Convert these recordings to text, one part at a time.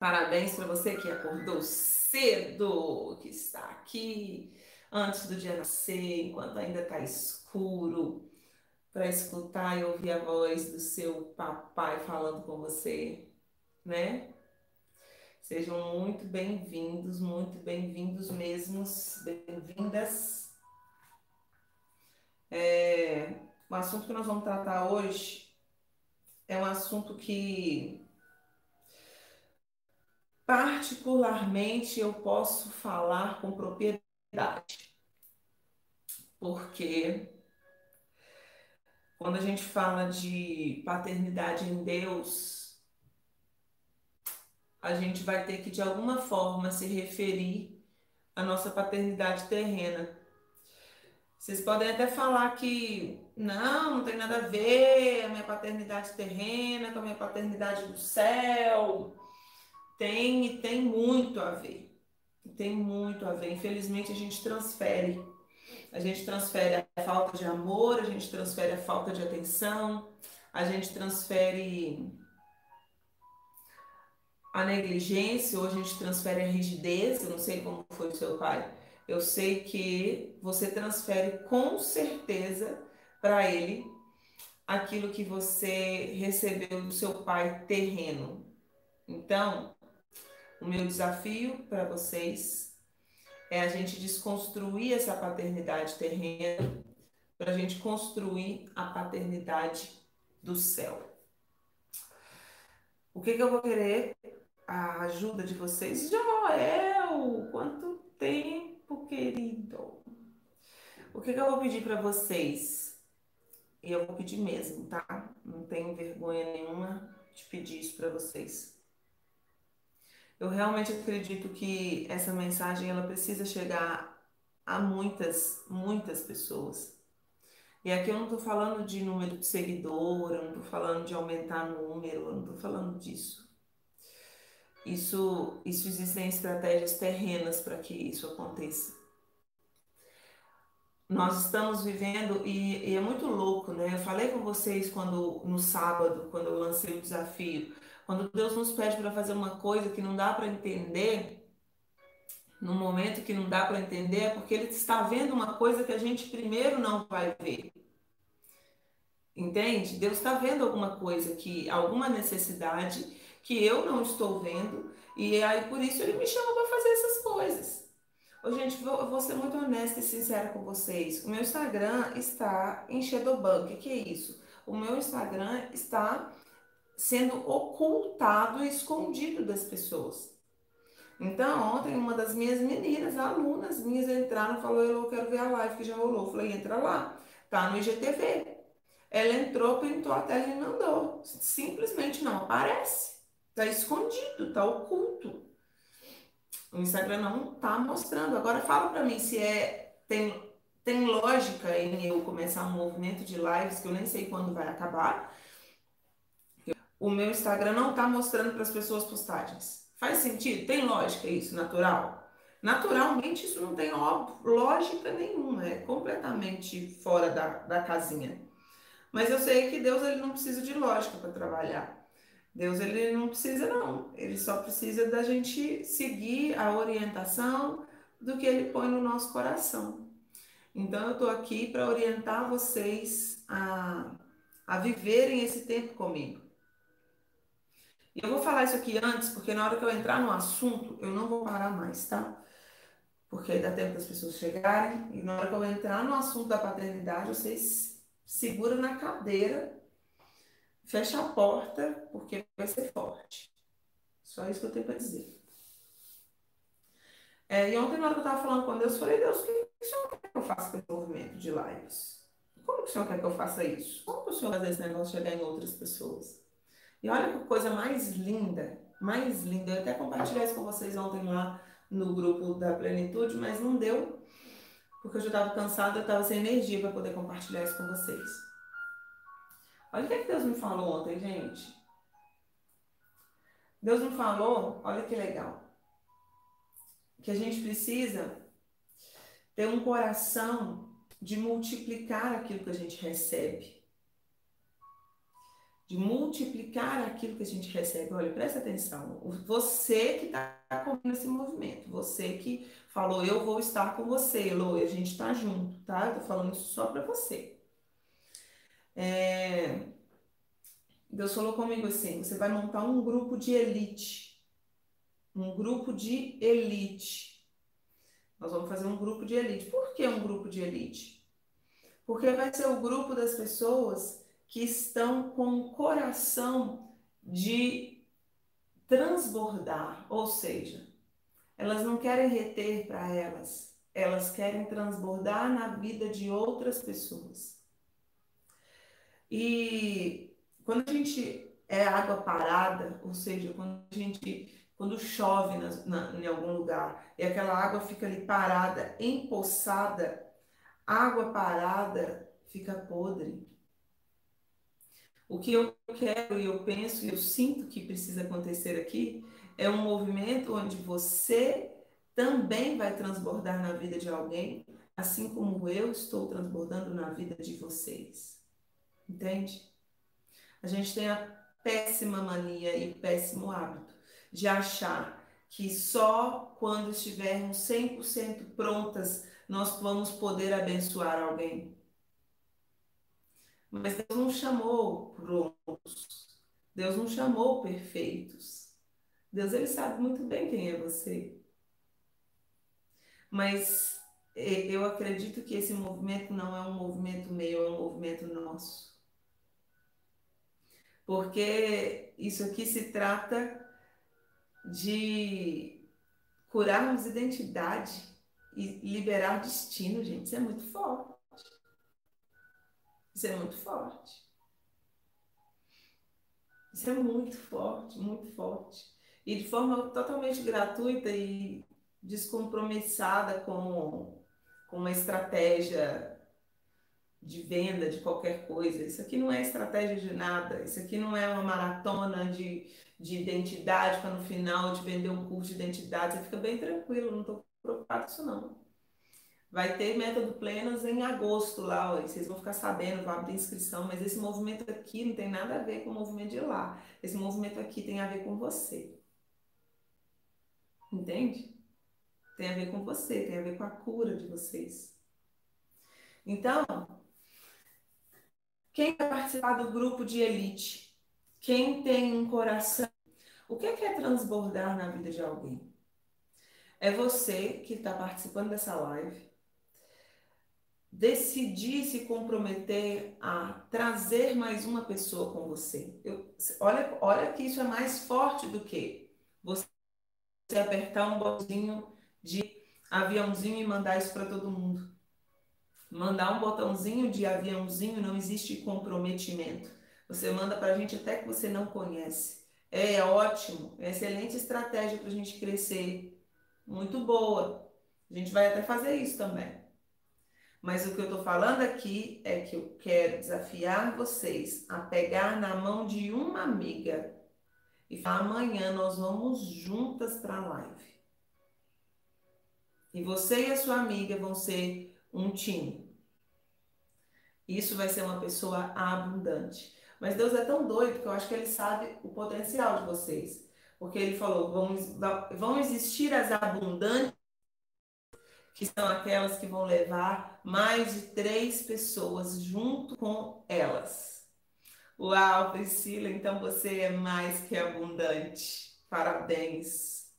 Parabéns para você que acordou cedo, que está aqui antes do dia nascer, enquanto ainda está escuro, para escutar e ouvir a voz do seu papai falando com você, né? Sejam muito bem-vindos, muito bem-vindos mesmos, bem-vindas. É, o assunto que nós vamos tratar hoje é um assunto que particularmente eu posso falar com propriedade. Porque quando a gente fala de paternidade em Deus, a gente vai ter que de alguma forma se referir à nossa paternidade terrena. Vocês podem até falar que não, não tem nada a ver a minha paternidade terrena com a minha paternidade do céu. Tem e tem muito a ver. Tem muito a ver. Infelizmente, a gente transfere. A gente transfere a falta de amor, a gente transfere a falta de atenção, a gente transfere a negligência, ou a gente transfere a rigidez. Eu não sei como foi o seu pai eu sei que você transfere com certeza para ele aquilo que você recebeu do seu pai terreno. Então, o meu desafio para vocês é a gente desconstruir essa paternidade terrena para a gente construir a paternidade do céu. O que, que eu vou querer? A ajuda de vocês. Joel, quanto tempo! querido. O que, que eu vou pedir para vocês? E eu vou pedir mesmo, tá? Não tenho vergonha nenhuma de pedir isso para vocês. Eu realmente acredito que essa mensagem ela precisa chegar a muitas, muitas pessoas. E aqui eu não estou falando de número de seguidor, eu não estou falando de aumentar número, eu não estou falando disso. Isso, isso existem estratégias terrenas para que isso aconteça. Nós estamos vivendo, e, e, é muito louco, né? Eu falei com vocês quando no sábado, quando eu lancei o desafio, quando Deus nos pede para fazer uma coisa que não dá para entender, no momento que não dá para entender, é porque Ele está vendo uma coisa que a gente primeiro não vai ver. Entende? Deus está vendo alguma coisa que, alguma necessidade que eu não estou vendo, e aí por isso ele me chama para fazer essas coisas. Ô, gente, vou, vou ser muito honesta e sincera com vocês. O meu Instagram está em Shadowban. O que, que é isso? O meu Instagram está sendo ocultado e escondido das pessoas. Então, ontem uma das minhas meninas, alunas minhas, entraram e falou: Eu quero ver a live que já rolou. Eu falei: Entra lá, tá no IGTV. Ela entrou, pintou a tela e mandou. Simplesmente não aparece. Tá escondido, tá oculto. O Instagram não tá mostrando. Agora fala para mim se é tem tem lógica em eu começar um movimento de lives que eu nem sei quando vai acabar. O meu Instagram não tá mostrando para as pessoas postagens. Faz sentido? Tem lógica isso, natural? Naturalmente isso não tem lógica nenhuma, é completamente fora da, da casinha. Mas eu sei que Deus ele não precisa de lógica para trabalhar. Deus ele não precisa não, ele só precisa da gente seguir a orientação do que ele põe no nosso coração. Então eu estou aqui para orientar vocês a, a viverem esse tempo comigo. E eu vou falar isso aqui antes, porque na hora que eu entrar no assunto, eu não vou parar mais, tá? Porque aí dá tempo das pessoas chegarem, e na hora que eu entrar no assunto da paternidade, vocês seguram na cadeira Fecha a porta, porque vai ser forte. Só isso que eu tenho para dizer. É, e ontem, na hora que eu estava falando com Deus, eu falei, Deus, o que o Senhor quer que eu faça com esse movimento de lives? Como que o Senhor quer que eu faça isso? Como que o Senhor fazer esse negócio chegar em outras pessoas? E olha que coisa mais linda, mais linda. Eu até compartilhei isso com vocês ontem lá no grupo da Plenitude, mas não deu, porque eu já estava cansada, eu estava sem energia para poder compartilhar isso com vocês. Olha o que, é que Deus me falou ontem, gente. Deus me falou, olha que legal, que a gente precisa ter um coração de multiplicar aquilo que a gente recebe. De multiplicar aquilo que a gente recebe. Olha, presta atenção. Você que está comigo esse movimento, você que falou, eu vou estar com você, Lô, a gente está junto, tá? Eu tô falando isso só para você. É... Deus falou comigo assim: você vai montar um grupo de elite. Um grupo de elite. Nós vamos fazer um grupo de elite. Por que um grupo de elite? Porque vai ser o grupo das pessoas que estão com o coração de transbordar, ou seja, elas não querem reter para elas, elas querem transbordar na vida de outras pessoas. E quando a gente é água parada, ou seja, quando a gente quando chove na, na, em algum lugar e aquela água fica ali parada, empoçada, água parada fica podre. O que eu quero e eu penso e eu sinto que precisa acontecer aqui é um movimento onde você também vai transbordar na vida de alguém, assim como eu estou transbordando na vida de vocês. Entende? A gente tem a péssima mania e péssimo hábito de achar que só quando estivermos 100% prontas nós vamos poder abençoar alguém. Mas Deus não chamou prontos. Deus não chamou perfeitos. Deus ele sabe muito bem quem é você. Mas eu acredito que esse movimento não é um movimento meu, é um movimento nosso. Porque isso aqui se trata de curarmos identidade e liberar destino, gente. Isso é muito forte. Isso é muito forte. Isso é muito forte, muito forte. E de forma totalmente gratuita e descompromissada com, com uma estratégia de venda de qualquer coisa. Isso aqui não é estratégia de nada. Isso aqui não é uma maratona de, de identidade para no final de vender um curso de identidade. Você fica bem tranquilo, não estou preocupado com isso não. Vai ter método plenos em agosto lá, ó, vocês vão ficar sabendo, vai abrir inscrição, mas esse movimento aqui não tem nada a ver com o movimento de lá. Esse movimento aqui tem a ver com você. Entende? Tem a ver com você, tem a ver com a cura de vocês. Então, quem vai participar do grupo de elite? Quem tem um coração? O que é, é transbordar na vida de alguém? É você que está participando dessa live decidir se comprometer a trazer mais uma pessoa com você. Eu, olha, olha que isso é mais forte do que você apertar um botãozinho de aviãozinho e mandar isso para todo mundo. Mandar um botãozinho de aviãozinho não existe comprometimento. Você manda para a gente até que você não conhece. É ótimo, é excelente estratégia para a gente crescer. Muito boa. A gente vai até fazer isso também. Mas o que eu estou falando aqui é que eu quero desafiar vocês a pegar na mão de uma amiga e falar: amanhã nós vamos juntas para a live. E você e a sua amiga vão ser um time. Isso vai ser uma pessoa abundante. Mas Deus é tão doido que eu acho que ele sabe o potencial de vocês. Porque ele falou: vão, vão existir as abundantes que são aquelas que vão levar mais de três pessoas junto com elas. Uau, Priscila, então você é mais que abundante. Parabéns.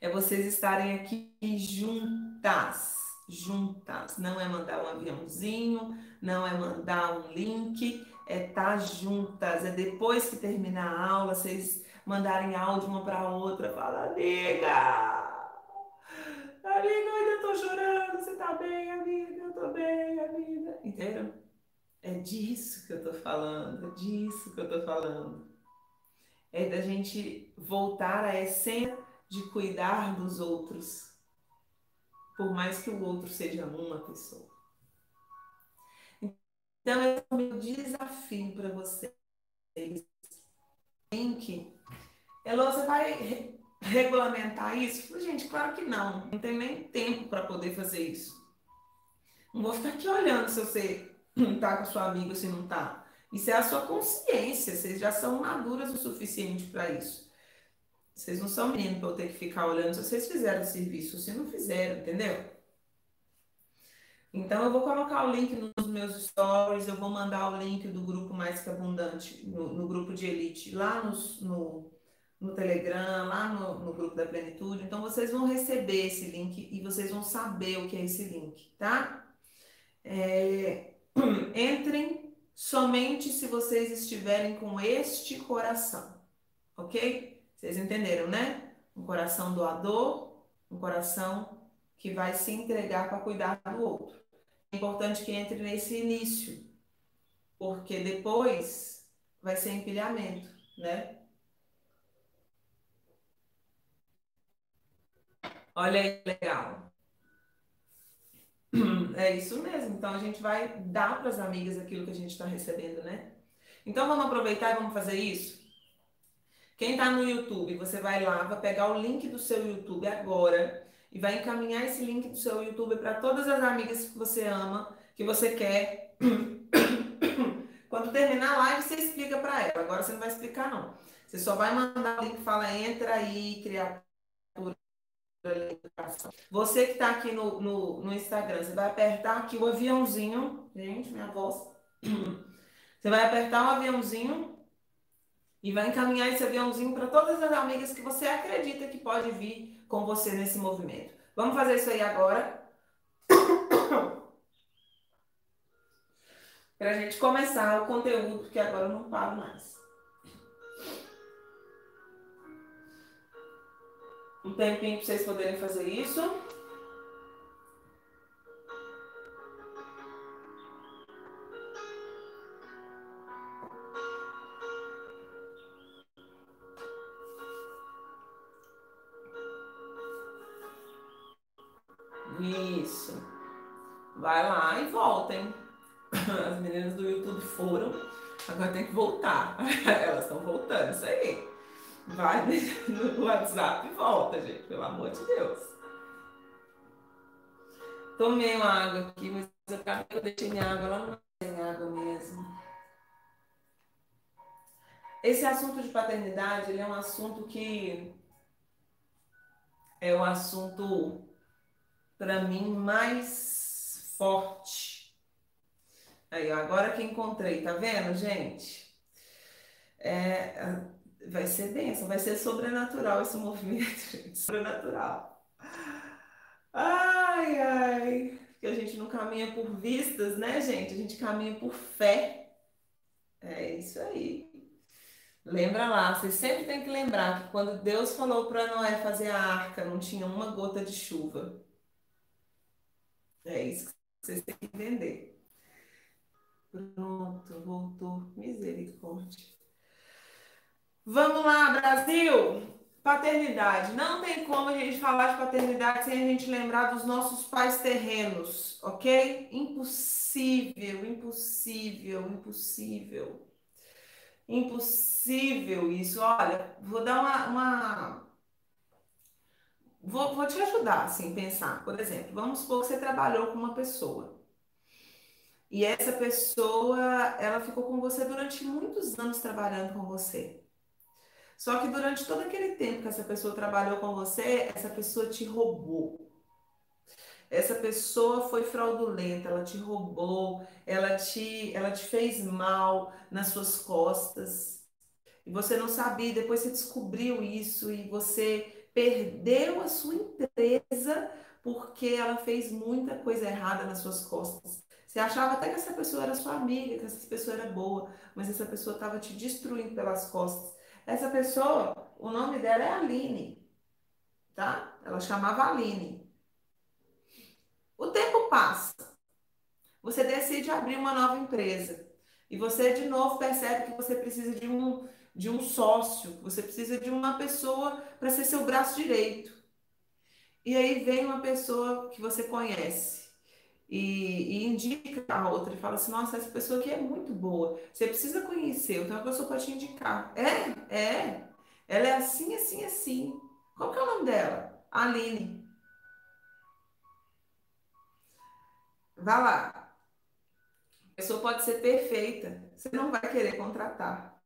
É vocês estarem aqui juntas, juntas. Não é mandar um aviãozinho, não é mandar um link, é estar tá juntas. É depois que terminar a aula, vocês mandarem áudio uma para outra, fala, amiga, Amiga, eu ainda tô chorando. Você tá bem, amiga? Eu tô bem, amiga. Entendeu? É disso que eu tô falando. É disso que eu tô falando. É da gente voltar à essência de cuidar dos outros. Por mais que o outro seja uma pessoa. Então, é o meu desafio para vocês. Tem que. Elô, você vai regulamentar isso? Gente, claro que não. Não tem nem tempo para poder fazer isso. Não vou ficar aqui olhando se você tá com a sua amiga ou se não tá. Isso é a sua consciência. Vocês já são maduras o suficiente para isso. Vocês não são meninos para eu ter que ficar olhando se vocês fizeram o serviço, se não fizeram, entendeu? Então, eu vou colocar o link nos meus stories, eu vou mandar o link do grupo Mais Que Abundante, no, no grupo de elite, lá no, no, no Telegram, lá no, no, grupo da Plenitude. Então, vocês vão receber esse link e vocês vão saber o que é esse link, tá? É, entrem somente se vocês estiverem com este coração, ok? Vocês entenderam, né? Um coração doador, um coração que vai se entregar para cuidar do outro. É importante que entre nesse início, porque depois vai ser empilhamento, né? Olha aí, legal. É isso mesmo. Então a gente vai dar para as amigas aquilo que a gente está recebendo, né? Então vamos aproveitar e vamos fazer isso? Quem está no YouTube, você vai lá, vai pegar o link do seu YouTube agora e vai encaminhar esse link do seu YouTube para todas as amigas que você ama, que você quer. Quando terminar a live, você explica para ela. Agora você não vai explicar, não. Você só vai mandar o link, fala, entra aí, criatura. Você que está aqui no, no, no, Instagram, você vai apertar aqui o aviãozinho. Gente, minha voz. Você vai apertar o aviãozinho e vai encaminhar esse aviãozinho para todas as amigas que você acredita que pode vir com você nesse movimento. Vamos fazer isso aí agora. Para a gente começar o conteúdo, porque agora eu não paro mais. Um tempinho para vocês poderem fazer isso. Isso. Vai lá e voltem. As meninas do YouTube foram, agora tem que voltar. Elas estão voltando, isso aí. Vai no WhatsApp e volta, gente, pelo amor de Deus. Tomei uma água aqui, mas eu acabei que eu minha água lá não tem água mesmo. Esse assunto de paternidade, ele é um assunto que é um assunto para mim mais forte. Aí, agora que encontrei, tá vendo, gente? É, vai ser denso, vai ser sobrenatural esse movimento, gente. Sobrenatural. Ai, ai. Porque a gente não caminha por vistas, né, gente? A gente caminha por fé. É isso aí. Lembra lá, vocês sempre tem que lembrar que quando Deus falou para Noé fazer a arca, não tinha uma gota de chuva. É isso que vocês têm que entender. Pronto, voltou. Misericórdia. Vamos lá, Brasil! Paternidade. Não tem como a gente falar de paternidade sem a gente lembrar dos nossos pais terrenos, ok? Impossível, impossível, impossível. Impossível isso. Olha, vou dar uma, uma Vou, vou te ajudar, assim, pensar. Por exemplo, vamos supor que você trabalhou com uma pessoa. E essa pessoa, ela ficou com você durante muitos anos trabalhando com você. Só que durante todo aquele tempo que essa pessoa trabalhou com você, essa pessoa te roubou. Essa pessoa foi fraudulenta, ela te roubou, ela te, ela te fez mal nas suas costas. E você não sabia, depois você descobriu isso e você perdeu a sua empresa porque ela fez muita coisa errada nas suas costas. Você achava até que essa pessoa era sua amiga, que essa pessoa era boa, mas essa pessoa estava te destruindo pelas costas. Essa pessoa, o nome dela é Aline, tá? Ela chamava Aline. O tempo passa. Você decide abrir uma nova empresa. E você de novo percebe que você precisa de um de um sócio, você precisa de uma pessoa para ser seu braço direito. E aí vem uma pessoa que você conhece e, e, indica a outra e fala assim: Nossa, essa pessoa aqui é muito boa. Você precisa conhecer, tenho uma pessoa para te indicar. É, é. Ela é assim, assim, assim. Qual que é o nome dela? Aline. Vá lá. pessoa pode ser perfeita, você não vai querer contratar.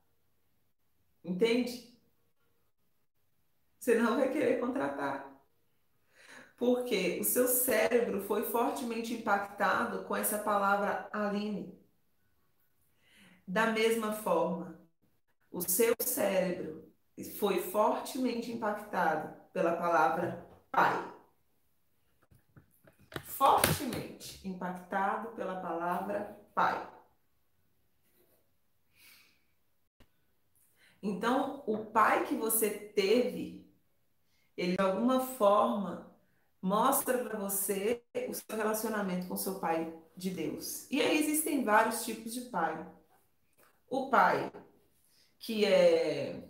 Entende? Você não vai querer contratar. Porque o seu cérebro foi fortemente impactado com essa palavra Aline. Da mesma forma, o seu cérebro foi fortemente impactado pela palavra pai. Fortemente impactado pela palavra pai. Então, o pai que você teve, ele de alguma forma mostra para você o seu relacionamento com seu pai de Deus. E aí existem vários tipos de pai. O pai que é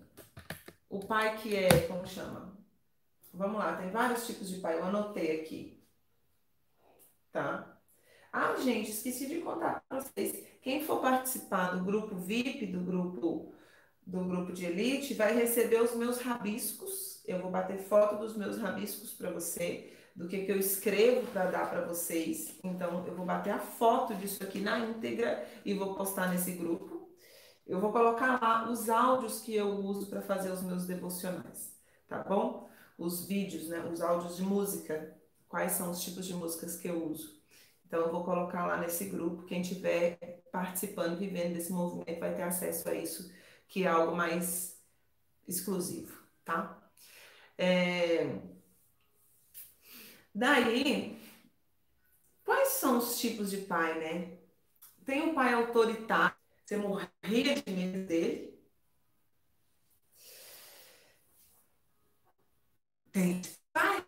o pai que é, como chama? Vamos lá, tem vários tipos de pai, eu anotei aqui. Tá? Ah, gente, esqueci de contar para vocês. Quem for participar do grupo VIP, do grupo do grupo de elite, vai receber os meus rabiscos. Eu vou bater foto dos meus rabiscos para você, do que, que eu escrevo para dar para vocês. Então, eu vou bater a foto disso aqui na íntegra e vou postar nesse grupo. Eu vou colocar lá os áudios que eu uso para fazer os meus devocionais, tá bom? Os vídeos, né? Os áudios de música. Quais são os tipos de músicas que eu uso? Então, eu vou colocar lá nesse grupo. Quem estiver participando, vivendo desse movimento, vai ter acesso a isso, que é algo mais exclusivo, tá? É... Daí, quais são os tipos de pai, né? Tem o pai autoritário, você morria de medo dele. Tem pai.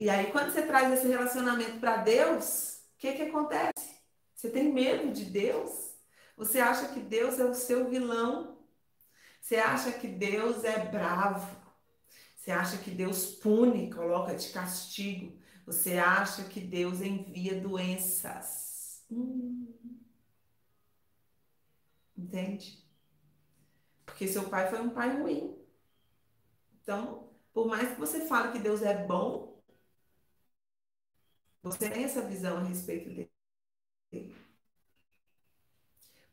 E aí, quando você traz esse relacionamento para Deus, o que, que acontece? Você tem medo de Deus? Você acha que Deus é o seu vilão? Você acha que Deus é bravo? Você acha que Deus pune, coloca de castigo? Você acha que Deus envia doenças? Hum. Entende? Porque seu pai foi um pai ruim. Então, por mais que você fale que Deus é bom, você tem essa visão a respeito dele?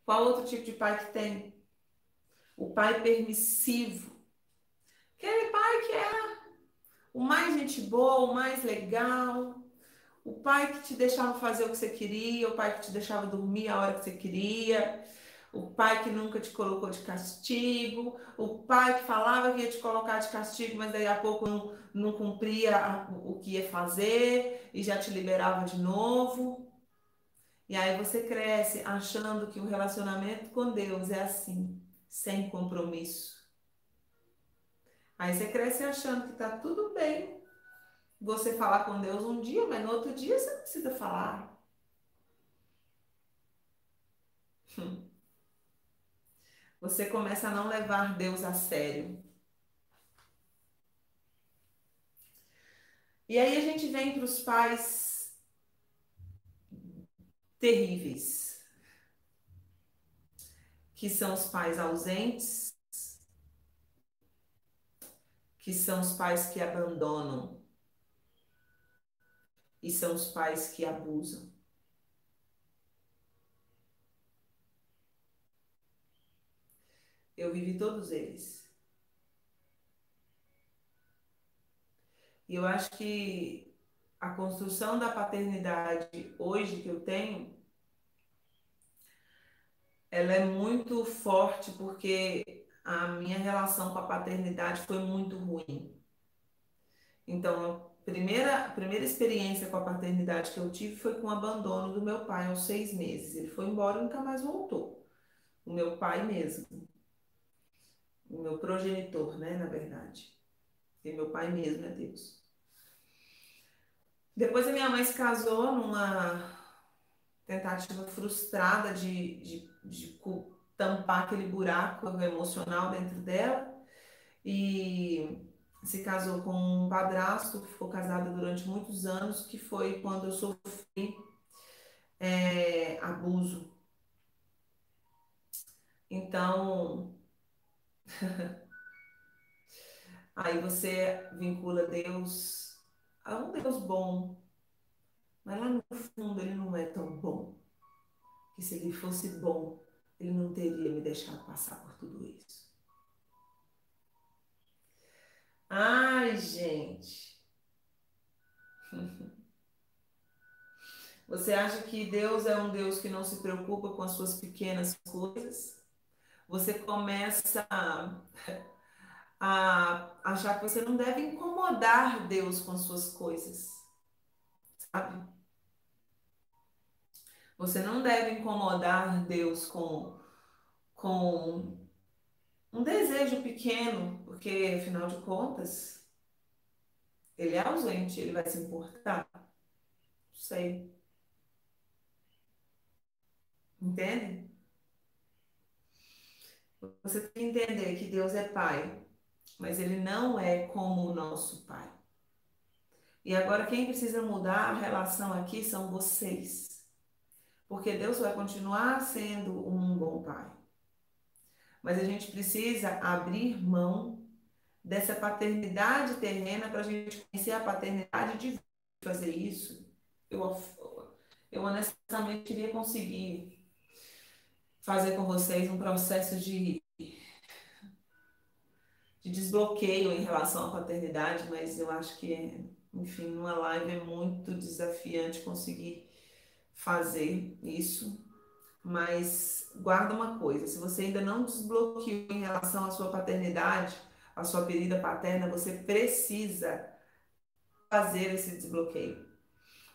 Qual outro tipo de pai que tem? O pai permissivo. Aquele pai que é o mais gente boa, o mais legal. O pai que te deixava fazer o que você queria, o pai que te deixava dormir a hora que você queria o pai que nunca te colocou de castigo, o pai que falava que ia te colocar de castigo, mas daí a pouco não, não cumpria o que ia fazer e já te liberava de novo. E aí você cresce achando que o relacionamento com Deus é assim, sem compromisso. Aí você cresce achando que tá tudo bem você falar com Deus um dia, mas no outro dia você não precisa falar. Você começa a não levar Deus a sério. E aí a gente vem para os pais terríveis, que são os pais ausentes, que são os pais que abandonam e são os pais que abusam. Eu vivi todos eles. E eu acho que a construção da paternidade hoje que eu tenho, ela é muito forte porque a minha relação com a paternidade foi muito ruim. Então, a primeira, a primeira experiência com a paternidade que eu tive foi com o abandono do meu pai aos seis meses. Ele foi embora e nunca mais voltou. O meu pai mesmo o meu progenitor, né, na verdade. E meu pai mesmo é Deus. Depois a minha mãe se casou numa tentativa frustrada de, de, de tampar aquele buraco emocional dentro dela e se casou com um padrasto que ficou casada durante muitos anos, que foi quando eu sofri é, abuso. Então, Aí você vincula Deus a um Deus bom, mas lá no fundo ele não é tão bom. que se ele fosse bom, ele não teria me deixado passar por tudo isso. Ai, gente. Você acha que Deus é um Deus que não se preocupa com as suas pequenas coisas? Você começa a, achar que você não deve incomodar Deus com as suas coisas. Sabe? Você não deve incomodar Deus com, com um desejo pequeno, porque afinal de contas, ele é ausente, ele vai se importar. Não sei. Entende? Você tem que entender que Deus é Pai, mas Ele não é como o nosso Pai. E agora quem precisa mudar a relação aqui são vocês. Porque Deus vai continuar sendo um bom Pai. Mas a gente precisa abrir mão dessa paternidade terrena para a gente conhecer a paternidade de fazer isso. Eu, eu honestamente queria conseguir fazer com vocês um processo de, de desbloqueio em relação à paternidade, mas eu acho que, enfim, numa live é muito desafiante conseguir fazer isso. Mas guarda uma coisa: se você ainda não desbloqueou em relação à sua paternidade, à sua ferida paterna, você precisa fazer esse desbloqueio.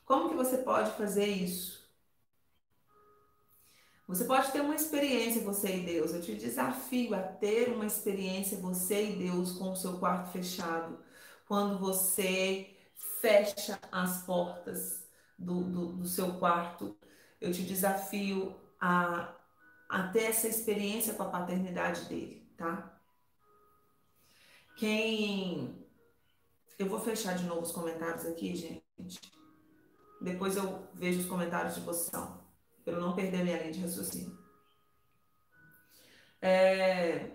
Como que você pode fazer isso? Você pode ter uma experiência, você e Deus. Eu te desafio a ter uma experiência, você e Deus, com o seu quarto fechado. Quando você fecha as portas do, do, do seu quarto, eu te desafio a, a ter essa experiência com a paternidade dele, tá? Quem. Eu vou fechar de novo os comentários aqui, gente. Depois eu vejo os comentários de vocês para eu não perder minha linha de raciocínio. É,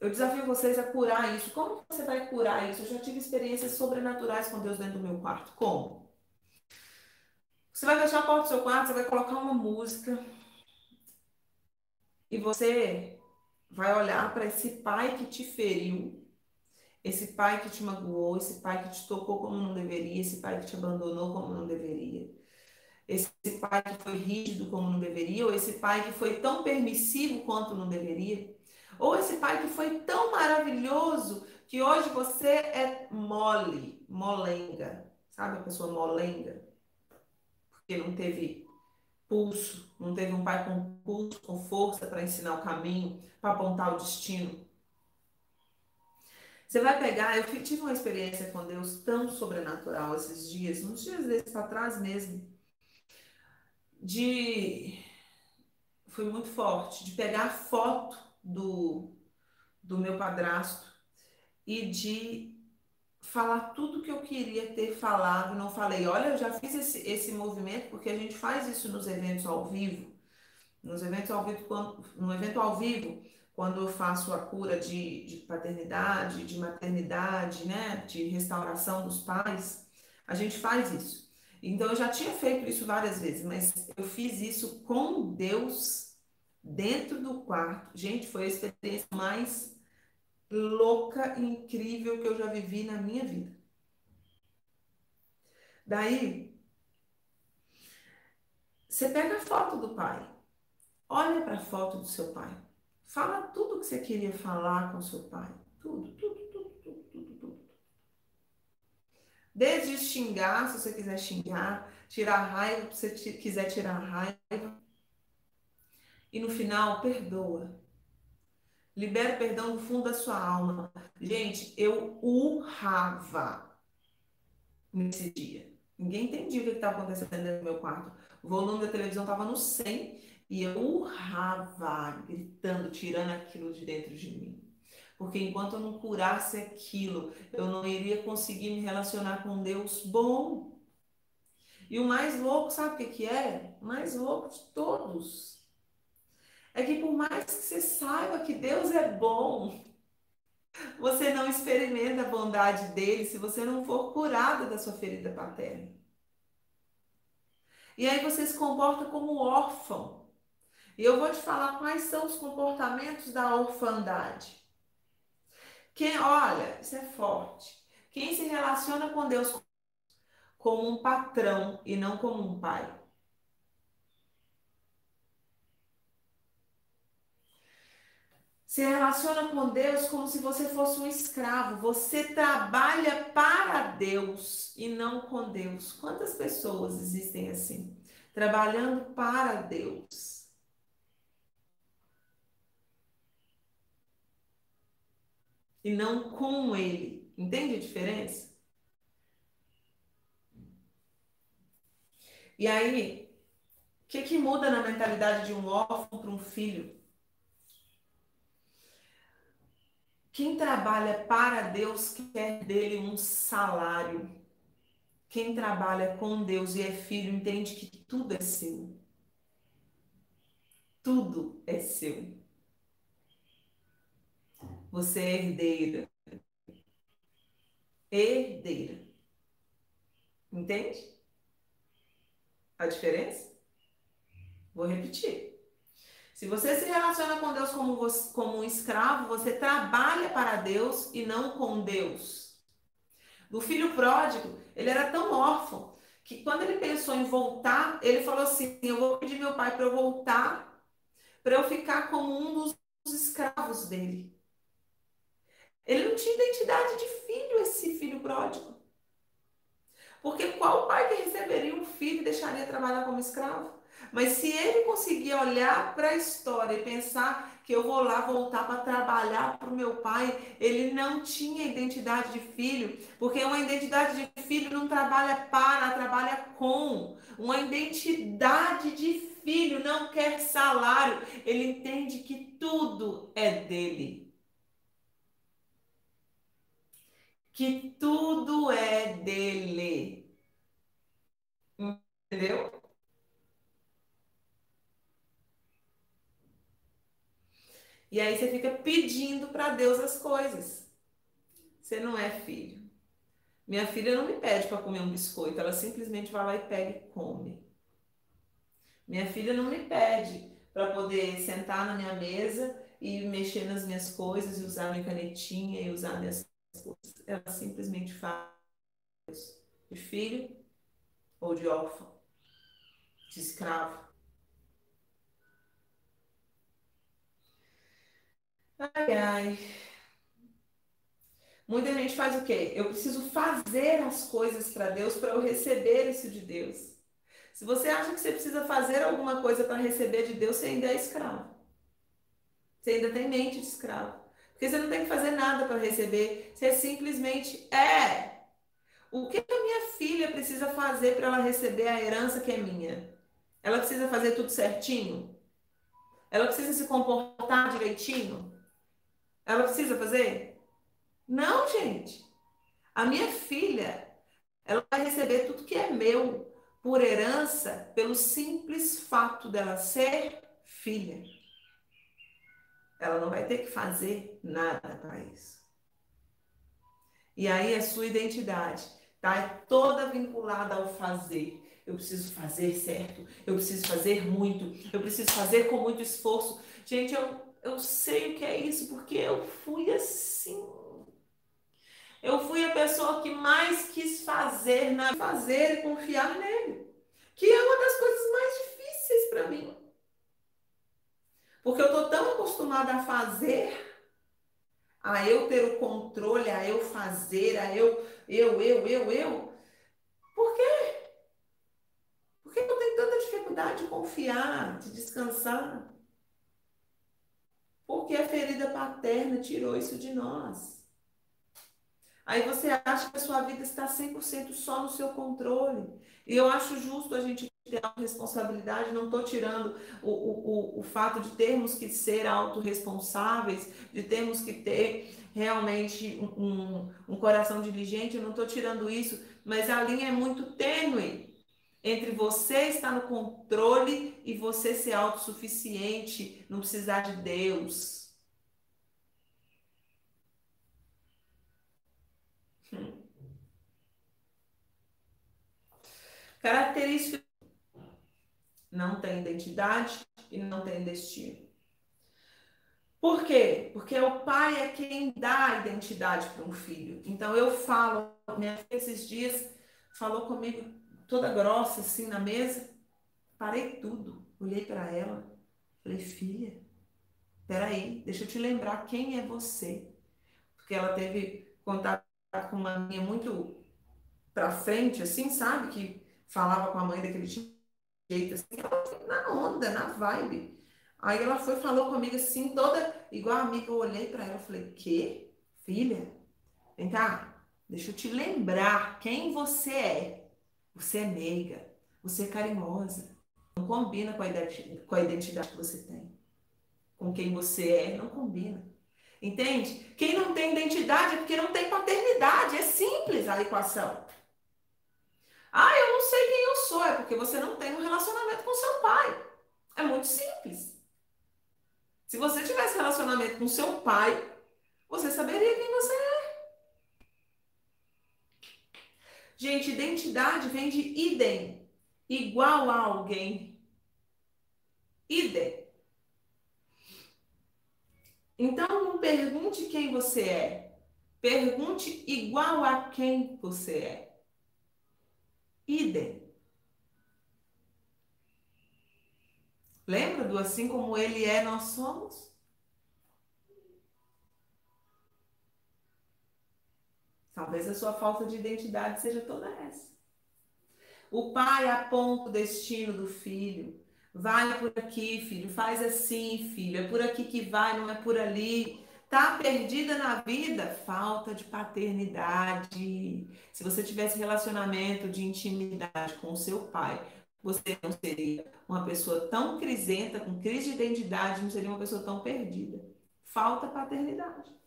eu desafio vocês a curar isso. Como você vai curar isso? Eu já tive experiências sobrenaturais com Deus dentro do meu quarto. Como? Você vai fechar a porta do seu quarto, você vai colocar uma música e você vai olhar para esse pai que te feriu, esse pai que te magoou, esse pai que te tocou como não deveria, esse pai que te abandonou como não deveria esse pai que foi rígido como não deveria, ou esse pai que foi tão permissivo quanto não deveria, ou esse pai que foi tão maravilhoso que hoje você é mole, molenga, sabe a pessoa molenga? Porque não teve pulso, não teve um pai com pulso, com força para ensinar o caminho, para apontar o destino. Você vai pegar, eu tive uma experiência com Deus tão sobrenatural esses dias, uns dias desses para trás mesmo de foi muito forte, de pegar foto do, do meu padrasto e de falar tudo que eu queria ter falado, não falei. Olha, eu já fiz esse, esse movimento porque a gente faz isso nos eventos ao vivo. Nos eventos ao vivo, quando, no evento ao vivo, quando eu faço a cura de, de paternidade, de maternidade, né, de restauração dos pais, a gente faz isso. Então eu já tinha feito isso várias vezes, mas eu fiz isso com Deus dentro do quarto. Gente, foi a experiência mais louca e incrível que eu já vivi na minha vida. Daí, você pega a foto do pai, olha para a foto do seu pai, fala tudo que você queria falar com seu pai, tudo, tudo, Desde xingar, se você quiser xingar, tirar raiva, se você quiser tirar raiva. E no final, perdoa. Libera o perdão do fundo da sua alma. Gente, eu urrava nesse dia. Ninguém entendia o que estava acontecendo do meu quarto. O volume da televisão estava no 100 e eu urrava, gritando, tirando aquilo de dentro de mim. Porque enquanto eu não curasse aquilo, eu não iria conseguir me relacionar com Deus bom. E o mais louco, sabe o que, que é? O mais louco de todos. É que por mais que você saiba que Deus é bom, você não experimenta a bondade dele se você não for curada da sua ferida paterna. E aí você se comporta como órfão. E eu vou te falar quais são os comportamentos da orfandade. Quem, olha, isso é forte. Quem se relaciona com Deus como um patrão e não como um pai. Se relaciona com Deus como se você fosse um escravo. Você trabalha para Deus e não com Deus. Quantas pessoas existem assim? Trabalhando para Deus. E não com Ele. Entende a diferença? E aí, o que, que muda na mentalidade de um órfão para um filho? Quem trabalha para Deus quer dele um salário. Quem trabalha com Deus e é filho entende que tudo é seu. Tudo é seu. Você é herdeira. Herdeira. Entende? A diferença? Vou repetir. Se você se relaciona com Deus como, como um escravo, você trabalha para Deus e não com Deus. Do filho pródigo, ele era tão órfão que quando ele pensou em voltar, ele falou assim: Eu vou pedir meu pai para eu voltar, para eu ficar como um dos escravos dele. Ele não tinha identidade de filho, esse filho pródigo. Porque qual pai que receberia um filho e deixaria trabalhar como escravo? Mas se ele conseguir olhar para a história e pensar que eu vou lá voltar para trabalhar para o meu pai, ele não tinha identidade de filho, porque uma identidade de filho não trabalha para, trabalha com. Uma identidade de filho não quer salário, ele entende que tudo é dele. Que tudo é dele. Entendeu? E aí você fica pedindo para Deus as coisas. Você não é filho. Minha filha não me pede para comer um biscoito, ela simplesmente vai lá e pega e come. Minha filha não me pede para poder sentar na minha mesa e mexer nas minhas coisas e usar minha canetinha e usar minhas coisas. Ela simplesmente faz de filho ou de órfão, de escravo. Ai, ai. Muita gente faz o quê? Eu preciso fazer as coisas para Deus para eu receber isso de Deus. Se você acha que você precisa fazer alguma coisa para receber de Deus, você ainda é escravo. Você ainda tem mente de escravo. Porque você não tem que fazer nada para receber. Você simplesmente é. O que a minha filha precisa fazer para ela receber a herança que é minha? Ela precisa fazer tudo certinho? Ela precisa se comportar direitinho? Ela precisa fazer? Não, gente. A minha filha, ela vai receber tudo que é meu por herança pelo simples fato dela ser filha. Ela não vai ter que fazer nada para isso. E aí a sua identidade está toda vinculada ao fazer. Eu preciso fazer certo, eu preciso fazer muito, eu preciso fazer com muito esforço. Gente, eu eu sei o que é isso, porque eu fui assim. Eu fui a pessoa que mais quis fazer na fazer e confiar nele, que é uma das coisas mais difíceis para mim. Porque eu tô tão acostumada a fazer, a eu ter o controle, a eu fazer, a eu, eu, eu, eu, eu. Por quê? Por que eu tenho tanta dificuldade de confiar, de descansar? Porque a ferida paterna tirou isso de nós. Aí você acha que a sua vida está 100% só no seu controle. E eu acho justo a gente ter responsabilidade, não estou tirando o, o, o fato de termos que ser autorresponsáveis, de termos que ter realmente um, um coração diligente, eu não estou tirando isso, mas a linha é muito tênue entre você estar no controle e você ser autossuficiente, não precisar de Deus. Hum. Característica não tem identidade, e não tem destino. Por quê? Porque o pai é quem dá a identidade para um filho. Então eu falo, minha filha esses dias falou comigo toda grossa assim na mesa, parei tudo, olhei para ela, falei, filha, peraí, deixa eu te lembrar quem é você. Porque ela teve contato com uma minha muito pra frente, assim, sabe? Que falava com a mãe daquele jeito, assim, na onda, na vibe. Aí ela foi falou comigo assim, toda igual a amiga, eu olhei para ela e falei, que? Filha, vem cá, deixa eu te lembrar quem você é. Você é meiga, você é carinhosa, não combina com a, com a identidade que você tem. Com quem você é, não combina. Entende? Quem não tem identidade é porque não tem paternidade. É simples a equação. Ah, eu não sei quem eu sou. É porque você não tem um relacionamento com seu pai. É muito simples. Se você tivesse relacionamento com seu pai, você saberia quem você é. Gente, identidade vem de idem, igual a alguém. Idem. Então, não pergunte quem você é. Pergunte igual a quem você é. Idem. Lembra do assim como ele é, nós somos? Talvez a sua falta de identidade seja toda essa. O pai aponta o destino do filho. Vai por aqui, filho. Faz assim, filho. É por aqui que vai, não é por ali. Tá perdida na vida? Falta de paternidade. Se você tivesse relacionamento de intimidade com o seu pai, você não seria uma pessoa tão crisenta, com crise de identidade, não seria uma pessoa tão perdida. Falta paternidade.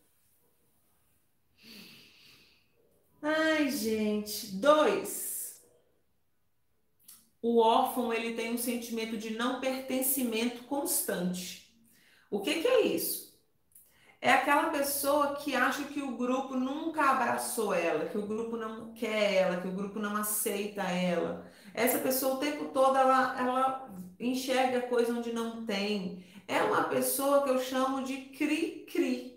Ai, gente. Dois o órfão ele tem um sentimento de não pertencimento constante. O que, que é isso? É aquela pessoa que acha que o grupo nunca abraçou ela, que o grupo não quer ela, que o grupo não aceita ela. Essa pessoa o tempo todo ela, ela enxerga coisa onde não tem. É uma pessoa que eu chamo de cri-cri.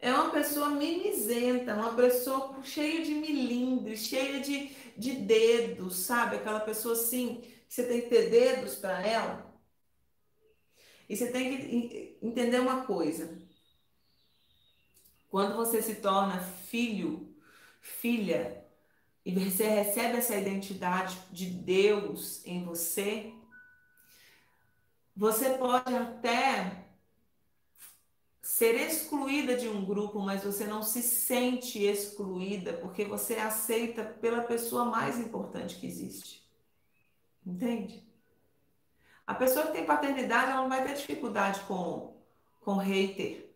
É uma pessoa mimizenta, uma pessoa cheia de milindres, cheia de, de dedos, sabe? Aquela pessoa assim, que você tem que ter dedos para ela. E você tem que entender uma coisa. Quando você se torna filho, filha, e você recebe essa identidade de Deus em você, você pode até ser excluída de um grupo, mas você não se sente excluída porque você é aceita pela pessoa mais importante que existe. Entende? A pessoa que tem paternidade, ela não vai ter dificuldade com, com hater.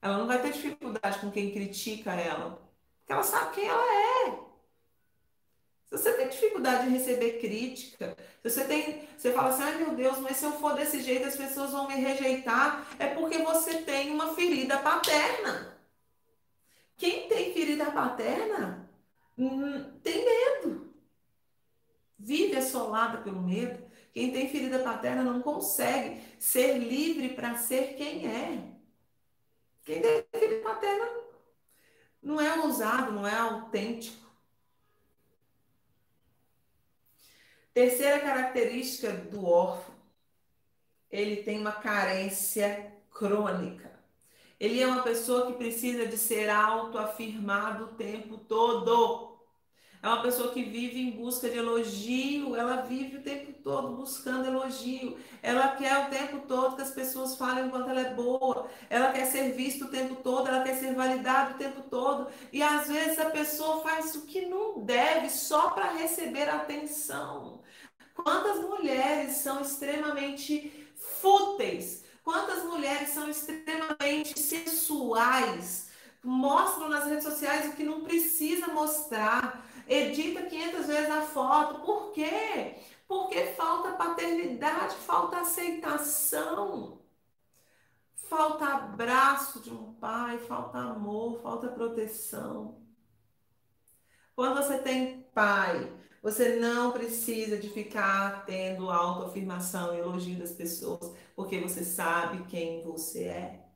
Ela não vai ter dificuldade com quem critica ela. Porque ela sabe quem ela é. Se você tem dificuldade de receber crítica, se você tem, você fala assim, ai meu Deus, mas se eu for desse jeito as pessoas vão me rejeitar, é porque você tem uma ferida paterna. Quem tem ferida paterna hum, tem medo. Vive assolada pelo medo. Quem tem ferida paterna não consegue ser livre para ser quem é. Quem tem ferida paterna não é ousado, não é autêntico. Terceira característica do órfão, ele tem uma carência crônica. Ele é uma pessoa que precisa de ser autoafirmado o tempo todo. É uma pessoa que vive em busca de elogio, ela vive o tempo todo buscando elogio. Ela quer o tempo todo que as pessoas falem quanto ela é boa. Ela quer ser vista o tempo todo, ela quer ser validada o tempo todo. E às vezes a pessoa faz o que não deve só para receber atenção. Quantas mulheres são extremamente fúteis? Quantas mulheres são extremamente sensuais? Mostram nas redes sociais o que não precisa mostrar. Edita 500 vezes a foto. Por quê? Porque falta paternidade, falta aceitação. Falta abraço de um pai, falta amor, falta proteção. Quando você tem pai Você não precisa de ficar tendo autoafirmação e elogio das pessoas, porque você sabe quem você é.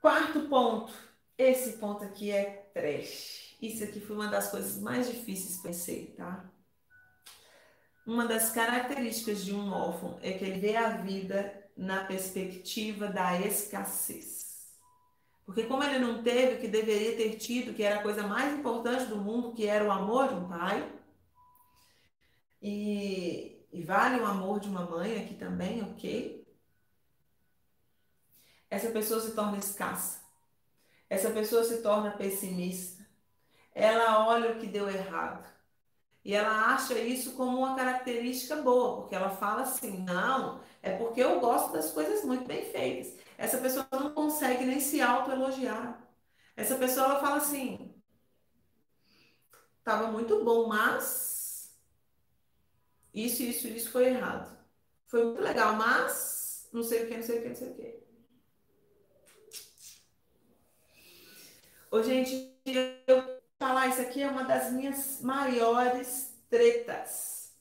Quarto ponto. Esse ponto aqui é trash. Isso aqui foi uma das coisas mais difíceis para ser, tá? Uma das características de um órfão é que ele vê a vida na perspectiva da escassez. Porque como ele não teve o que deveria ter tido, que era a coisa mais importante do mundo, que era o amor de um pai, e, e vale o amor de uma mãe aqui também, ok? Essa pessoa se torna escassa. Essa pessoa se torna pessimista. Ela olha o que deu errado. E ela acha isso como uma característica boa, porque ela fala assim: não, é porque eu gosto das coisas muito bem feitas. Essa pessoa não consegue nem se autoelogiar. Essa pessoa ela fala assim: estava muito bom, mas isso, isso, isso foi errado. Foi muito legal, mas não sei o que, não sei o que, não sei o que. Ô, gente, eu falar, isso aqui é uma das minhas maiores tretas.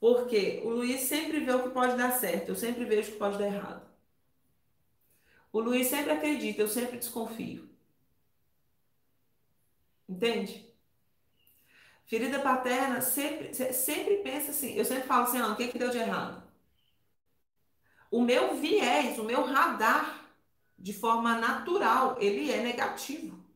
Porque o Luiz sempre vê o que pode dar certo, eu sempre vejo o que pode dar errado. O Luiz sempre acredita, eu sempre desconfio. Entende? Ferida paterna sempre, sempre pensa assim. Eu sempre falo assim: ah, o que, que deu de errado? O meu viés, o meu radar, de forma natural, ele é negativo.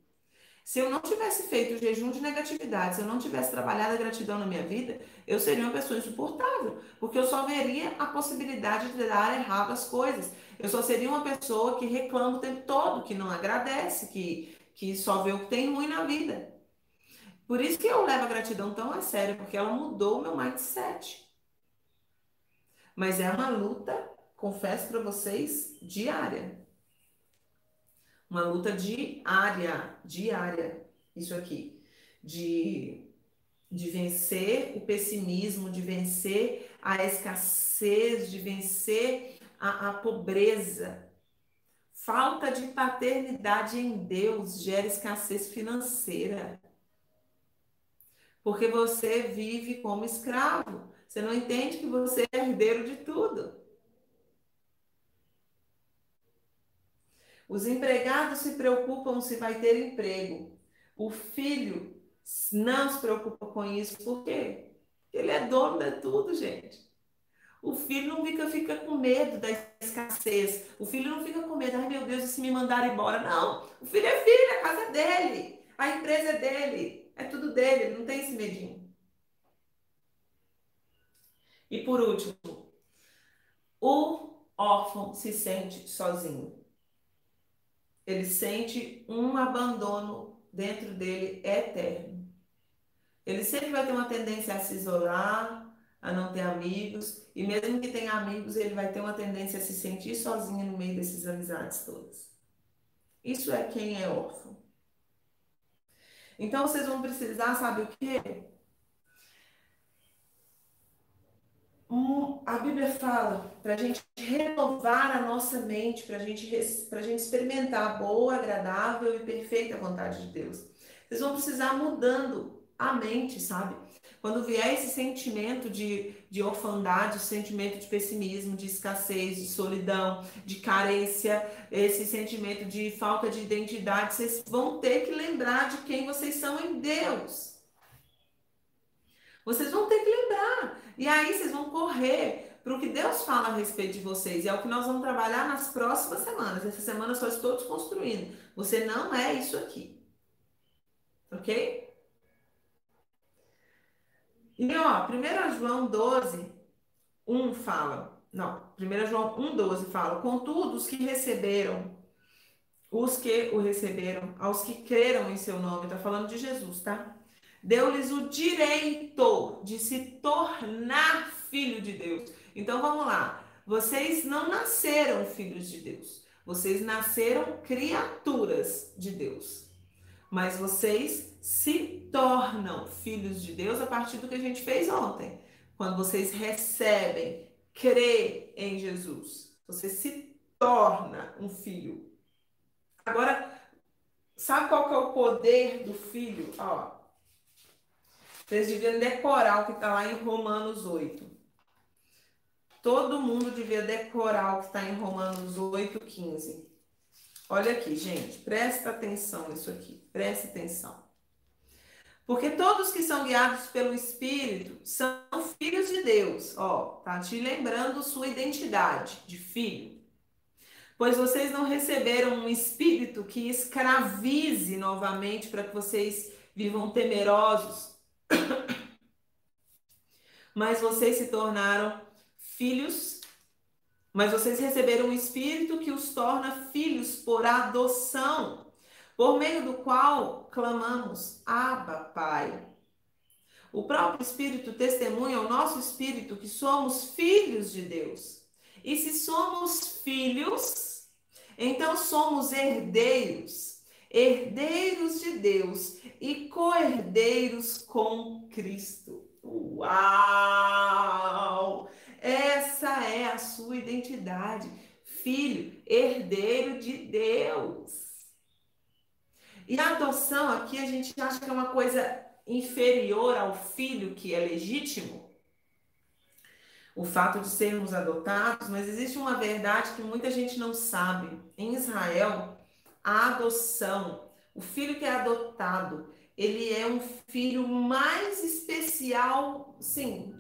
Se eu não tivesse feito o jejum de negatividade, se eu não tivesse trabalhado a gratidão na minha vida, eu seria uma pessoa insuportável, porque eu só veria a possibilidade de dar errado as coisas. Eu só seria uma pessoa que reclama o tempo todo, que não agradece, que, que só vê o que tem ruim na vida. Por isso que eu levo a gratidão tão a sério, porque ela mudou o meu mindset. Mas é uma luta, confesso para vocês, diária. Uma luta diária, diária, isso aqui, de, de vencer o pessimismo, de vencer a escassez, de vencer a, a pobreza. Falta de paternidade em Deus gera escassez financeira. Porque você vive como escravo. Você não entende que você é herdeiro de tudo. Os empregados se preocupam se vai ter emprego. O filho não se preocupa com isso. Por quê? Ele é dono de tudo, gente. O filho não fica, fica com medo da escassez. O filho não fica com medo, ai meu Deus, se me mandarem embora. Não, o filho é filho, a casa é dele, a empresa é dele, é tudo dele, ele não tem esse medinho. E por último, o órfão se sente sozinho ele sente um abandono dentro dele eterno. Ele sempre vai ter uma tendência a se isolar, a não ter amigos, e mesmo que tenha amigos, ele vai ter uma tendência a se sentir sozinho no meio dessas amizades todas. Isso é quem é órfão. Então vocês vão precisar, sabe o quê? A Bíblia fala para a gente renovar a nossa mente, para gente, a gente experimentar a boa, agradável e perfeita vontade de Deus. Vocês vão precisar mudando a mente, sabe? Quando vier esse sentimento de, de orfandade, sentimento de pessimismo, de escassez, de solidão, de carência, esse sentimento de falta de identidade, vocês vão ter que lembrar de quem vocês são em Deus. Vocês vão ter que lembrar. E aí vocês vão correr para o que Deus fala a respeito de vocês. E é o que nós vamos trabalhar nas próximas semanas. Essa semana só estou desconstruindo. Você não é isso aqui. Ok? E ó, 1 João 12, 1 fala. Não, 1 João 1, 12 fala. Contudo, os que receberam, os que o receberam, aos que creram em seu nome, está falando de Jesus, tá? Deu-lhes o direito de se tornar filho de Deus. Então vamos lá. Vocês não nasceram filhos de Deus. Vocês nasceram criaturas de Deus. Mas vocês se tornam filhos de Deus a partir do que a gente fez ontem. Quando vocês recebem crê em Jesus. Você se torna um filho. Agora, sabe qual que é o poder do filho? Ó, vocês deviam decorar o que está lá em Romanos 8. Todo mundo devia decorar o que está em Romanos 8, 15. Olha aqui, gente, presta atenção nisso aqui, presta atenção. Porque todos que são guiados pelo Espírito são filhos de Deus. Ó, tá te lembrando sua identidade de filho. Pois vocês não receberam um espírito que escravize novamente para que vocês vivam temerosos, mas vocês se tornaram filhos, mas vocês receberam um espírito que os torna filhos por adoção, por meio do qual clamamos: Abba, Pai. O próprio Espírito testemunha ao nosso espírito que somos filhos de Deus. E se somos filhos, então somos herdeiros, herdeiros de Deus e co-herdeiros com Cristo. Uau! Essa é a sua identidade. Filho, herdeiro de Deus. E a adoção aqui a gente acha que é uma coisa inferior ao filho que é legítimo. O fato de sermos adotados, mas existe uma verdade que muita gente não sabe. Em Israel, a adoção, o filho que é adotado, ele é um filho mais especial, sim,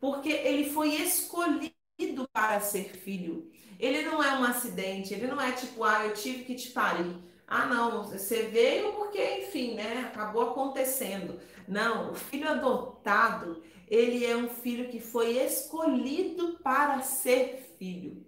porque ele foi escolhido para ser filho. Ele não é um acidente, ele não é tipo, ah, eu tive que te parir. Ah, não, você veio porque, enfim, né, acabou acontecendo. Não, o filho adotado, ele é um filho que foi escolhido para ser filho.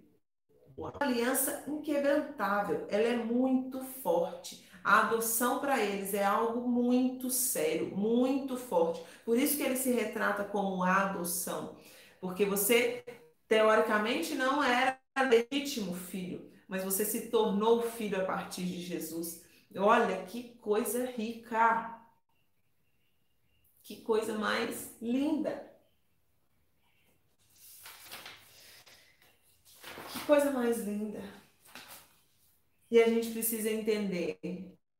Uma aliança inquebrantável, ela é muito forte. A adoção para eles é algo muito sério, muito forte. Por isso que ele se retrata como adoção. Porque você, teoricamente, não era legítimo filho, mas você se tornou filho a partir de Jesus. Olha que coisa rica! Que coisa mais linda! Que coisa mais linda! E a gente precisa entender.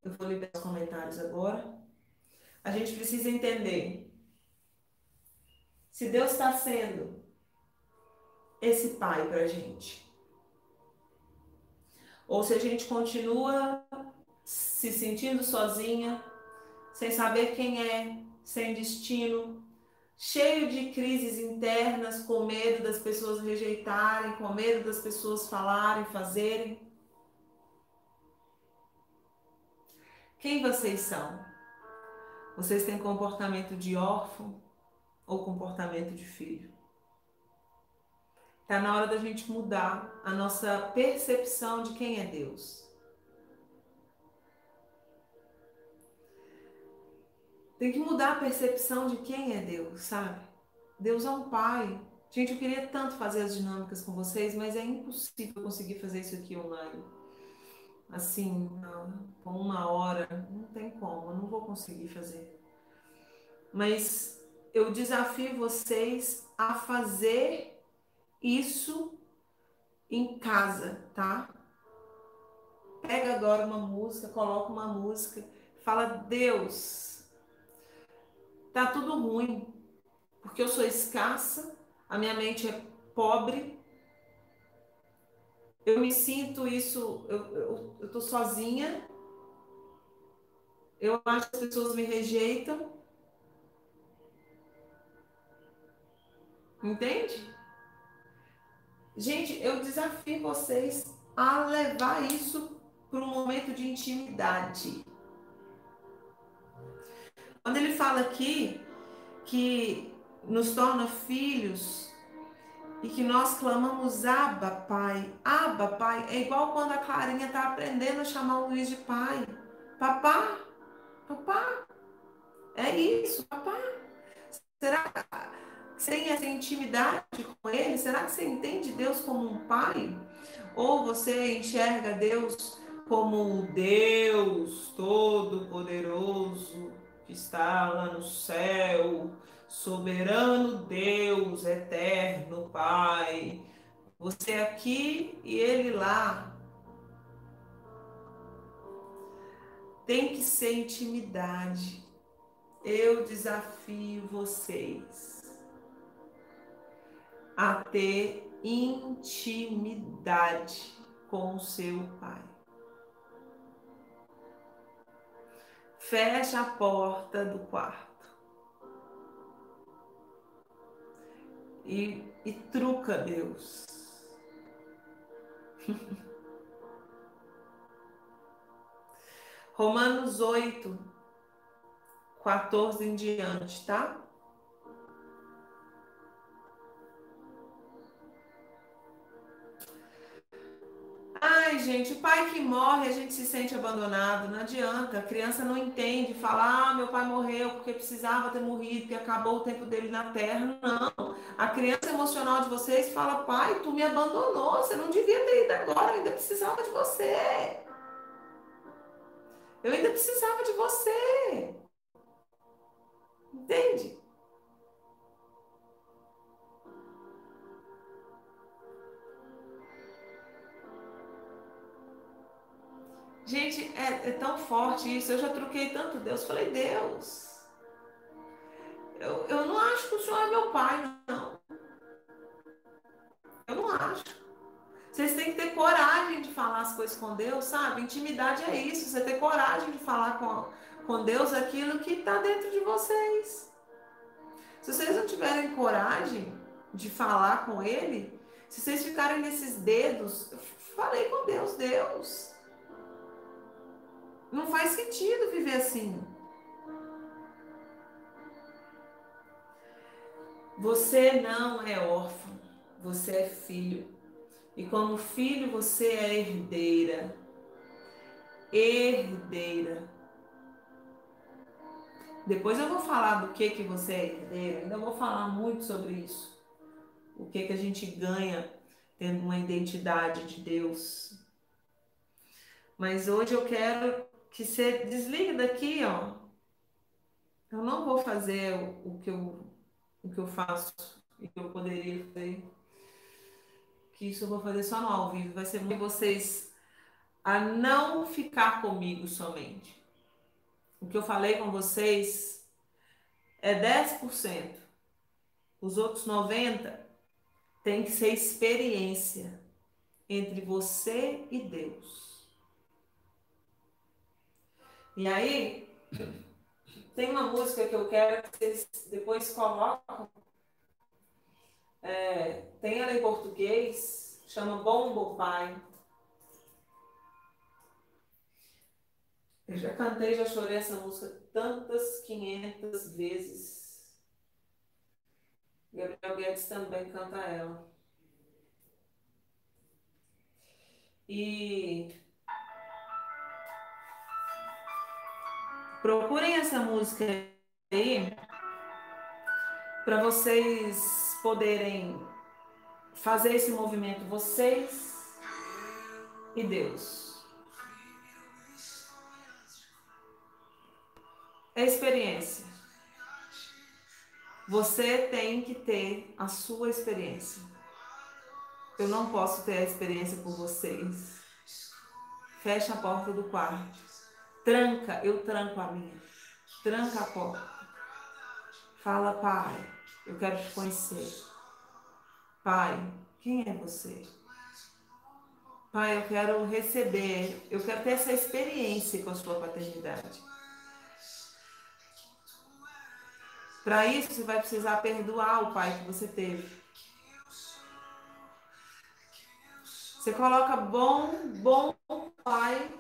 Eu vou ler os comentários agora. A gente precisa entender se Deus está sendo esse pai para a gente. Ou se a gente continua se sentindo sozinha, sem saber quem é, sem destino, cheio de crises internas, com medo das pessoas rejeitarem, com medo das pessoas falarem, fazerem. Quem vocês são? Vocês têm comportamento de órfão ou comportamento de filho? Está na hora da gente mudar a nossa percepção de quem é Deus. Tem que mudar a percepção de quem é Deus, sabe? Deus é um pai. Gente, eu queria tanto fazer as dinâmicas com vocês, mas é impossível conseguir fazer isso aqui online assim, com uma hora, não tem como, eu não vou conseguir fazer. Mas eu desafio vocês a fazer isso em casa, tá? Pega agora uma música, coloca uma música, fala: Deus, tá tudo ruim, porque eu sou escassa, a minha mente é pobre, eu me sinto isso, eu, eu, eu tô sozinha, eu acho que as pessoas me rejeitam. Entende? Gente, eu desafio vocês a levar isso para um momento de intimidade. Fala aqui que nos torna filhos, e que nós clamamos Abba, Pai. Abba, Pai. É igual quando a Clarinha está aprendendo a chamar o Luiz de pai. Papá, papá. É isso, papá. Será que sem essa intimidade com ele, será que você entende Deus como um pai? Ou você enxerga Deus como o Deus Todo-Poderoso que está lá no céu, soberano Deus, eterno Pai. Você aqui e ele lá. Tem que ser intimidade. Eu desafio vocês a ter intimidade com o seu pai. Fecha a porta do quarto. E, e truca Deus. Romanos 8, 14 em diante, tá? Ai, gente, o pai que morre, a gente se sente abandonado, não adianta. A criança não entende, fala, ah, meu pai morreu porque precisava ter morrido, porque acabou o tempo dele na terra. Não. A criança emocional de vocês fala, pai, tu me abandonou, você não devia ter ido agora, eu ainda precisava de você. Eu ainda precisava de você. Entende? Gente, é, é, tão forte isso. Eu já troquei tanto Deus. Falei, Deus, eu, eu não acho que o Senhor é meu pai, não. Eu não acho. Vocês têm que ter coragem de falar as coisas com Deus, sabe? Intimidade é isso. Você ter coragem de falar com, com Deus aquilo que está dentro de vocês. Se vocês não tiverem coragem de falar com Ele, se vocês ficarem nesses dedos, falei com Deus, Deus. Não faz sentido viver assim. Você não é órfão, você é filho. E como filho, você é herdeira. Herdeira. Depois eu vou falar do que que você é herdeira, ainda vou falar muito sobre isso. O que que a gente ganha tendo uma identidade de Deus. Mas hoje eu quero que você desligue daqui, ó. Eu não vou fazer o, que eu o que eu faço e que eu poderia fazer. Que isso eu vou fazer só no ao vivo. Vai ser muito vocês a não ficar comigo somente. O que eu falei com vocês é 10%. Os outros 90% tem que ser experiência entre você e Deus. E aí, tem uma música que eu quero que vocês depois colocam. É, tem ela em português, chama Bom Bom Pai. Eu já cantei, já chorei essa música tantas 500 vezes. Gabriel Guedes também canta ela. E Procurem essa música aí para vocês poderem fazer esse movimento, vocês e Deus. É experiência. Você tem que ter a sua experiência. Eu não posso ter a experiência por vocês. Fecha a porta do quarto. Tranca, eu tranco a minha. Tranca a porta. Fala, Pai, eu quero te conhecer. Pai, quem é você? Pai, eu quero receber, eu quero ter essa experiência com a sua paternidade. Para isso, você vai precisar perdoar o pai que você teve. Você coloca bom, bom pai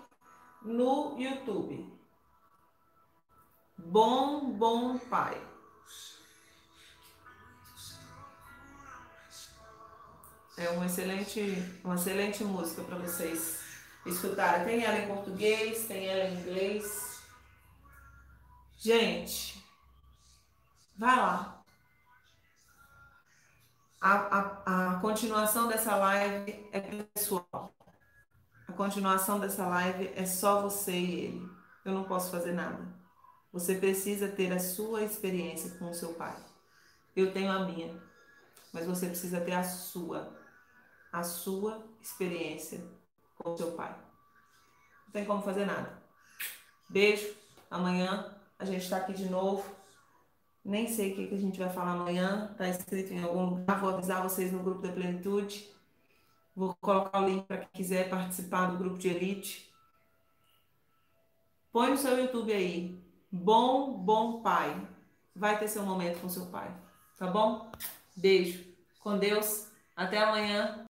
no YouTube. Bom, bom pai. É uma excelente, uma excelente música para vocês escutarem. Tem ela em português, tem ela em inglês. Gente, vai lá. A, a, a continuação dessa live é pessoal. A continuação dessa live é só você e ele. Eu não posso fazer nada. Você precisa ter a sua experiência com o seu pai. Eu tenho a minha. Mas você precisa ter a sua. A sua experiência com o seu pai. Não tem como fazer nada. Beijo. Amanhã a gente está aqui de novo. Nem sei o que, que a gente vai falar amanhã. Está escrito em algum lugar. Vou avisar vocês no grupo da Plenitude. Vou colocar o link para quem quiser participar do grupo de elite. Põe no seu YouTube aí. Bom, bom pai. Vai ter seu momento com seu pai. Tá bom? Beijo. Com Deus. Até amanhã.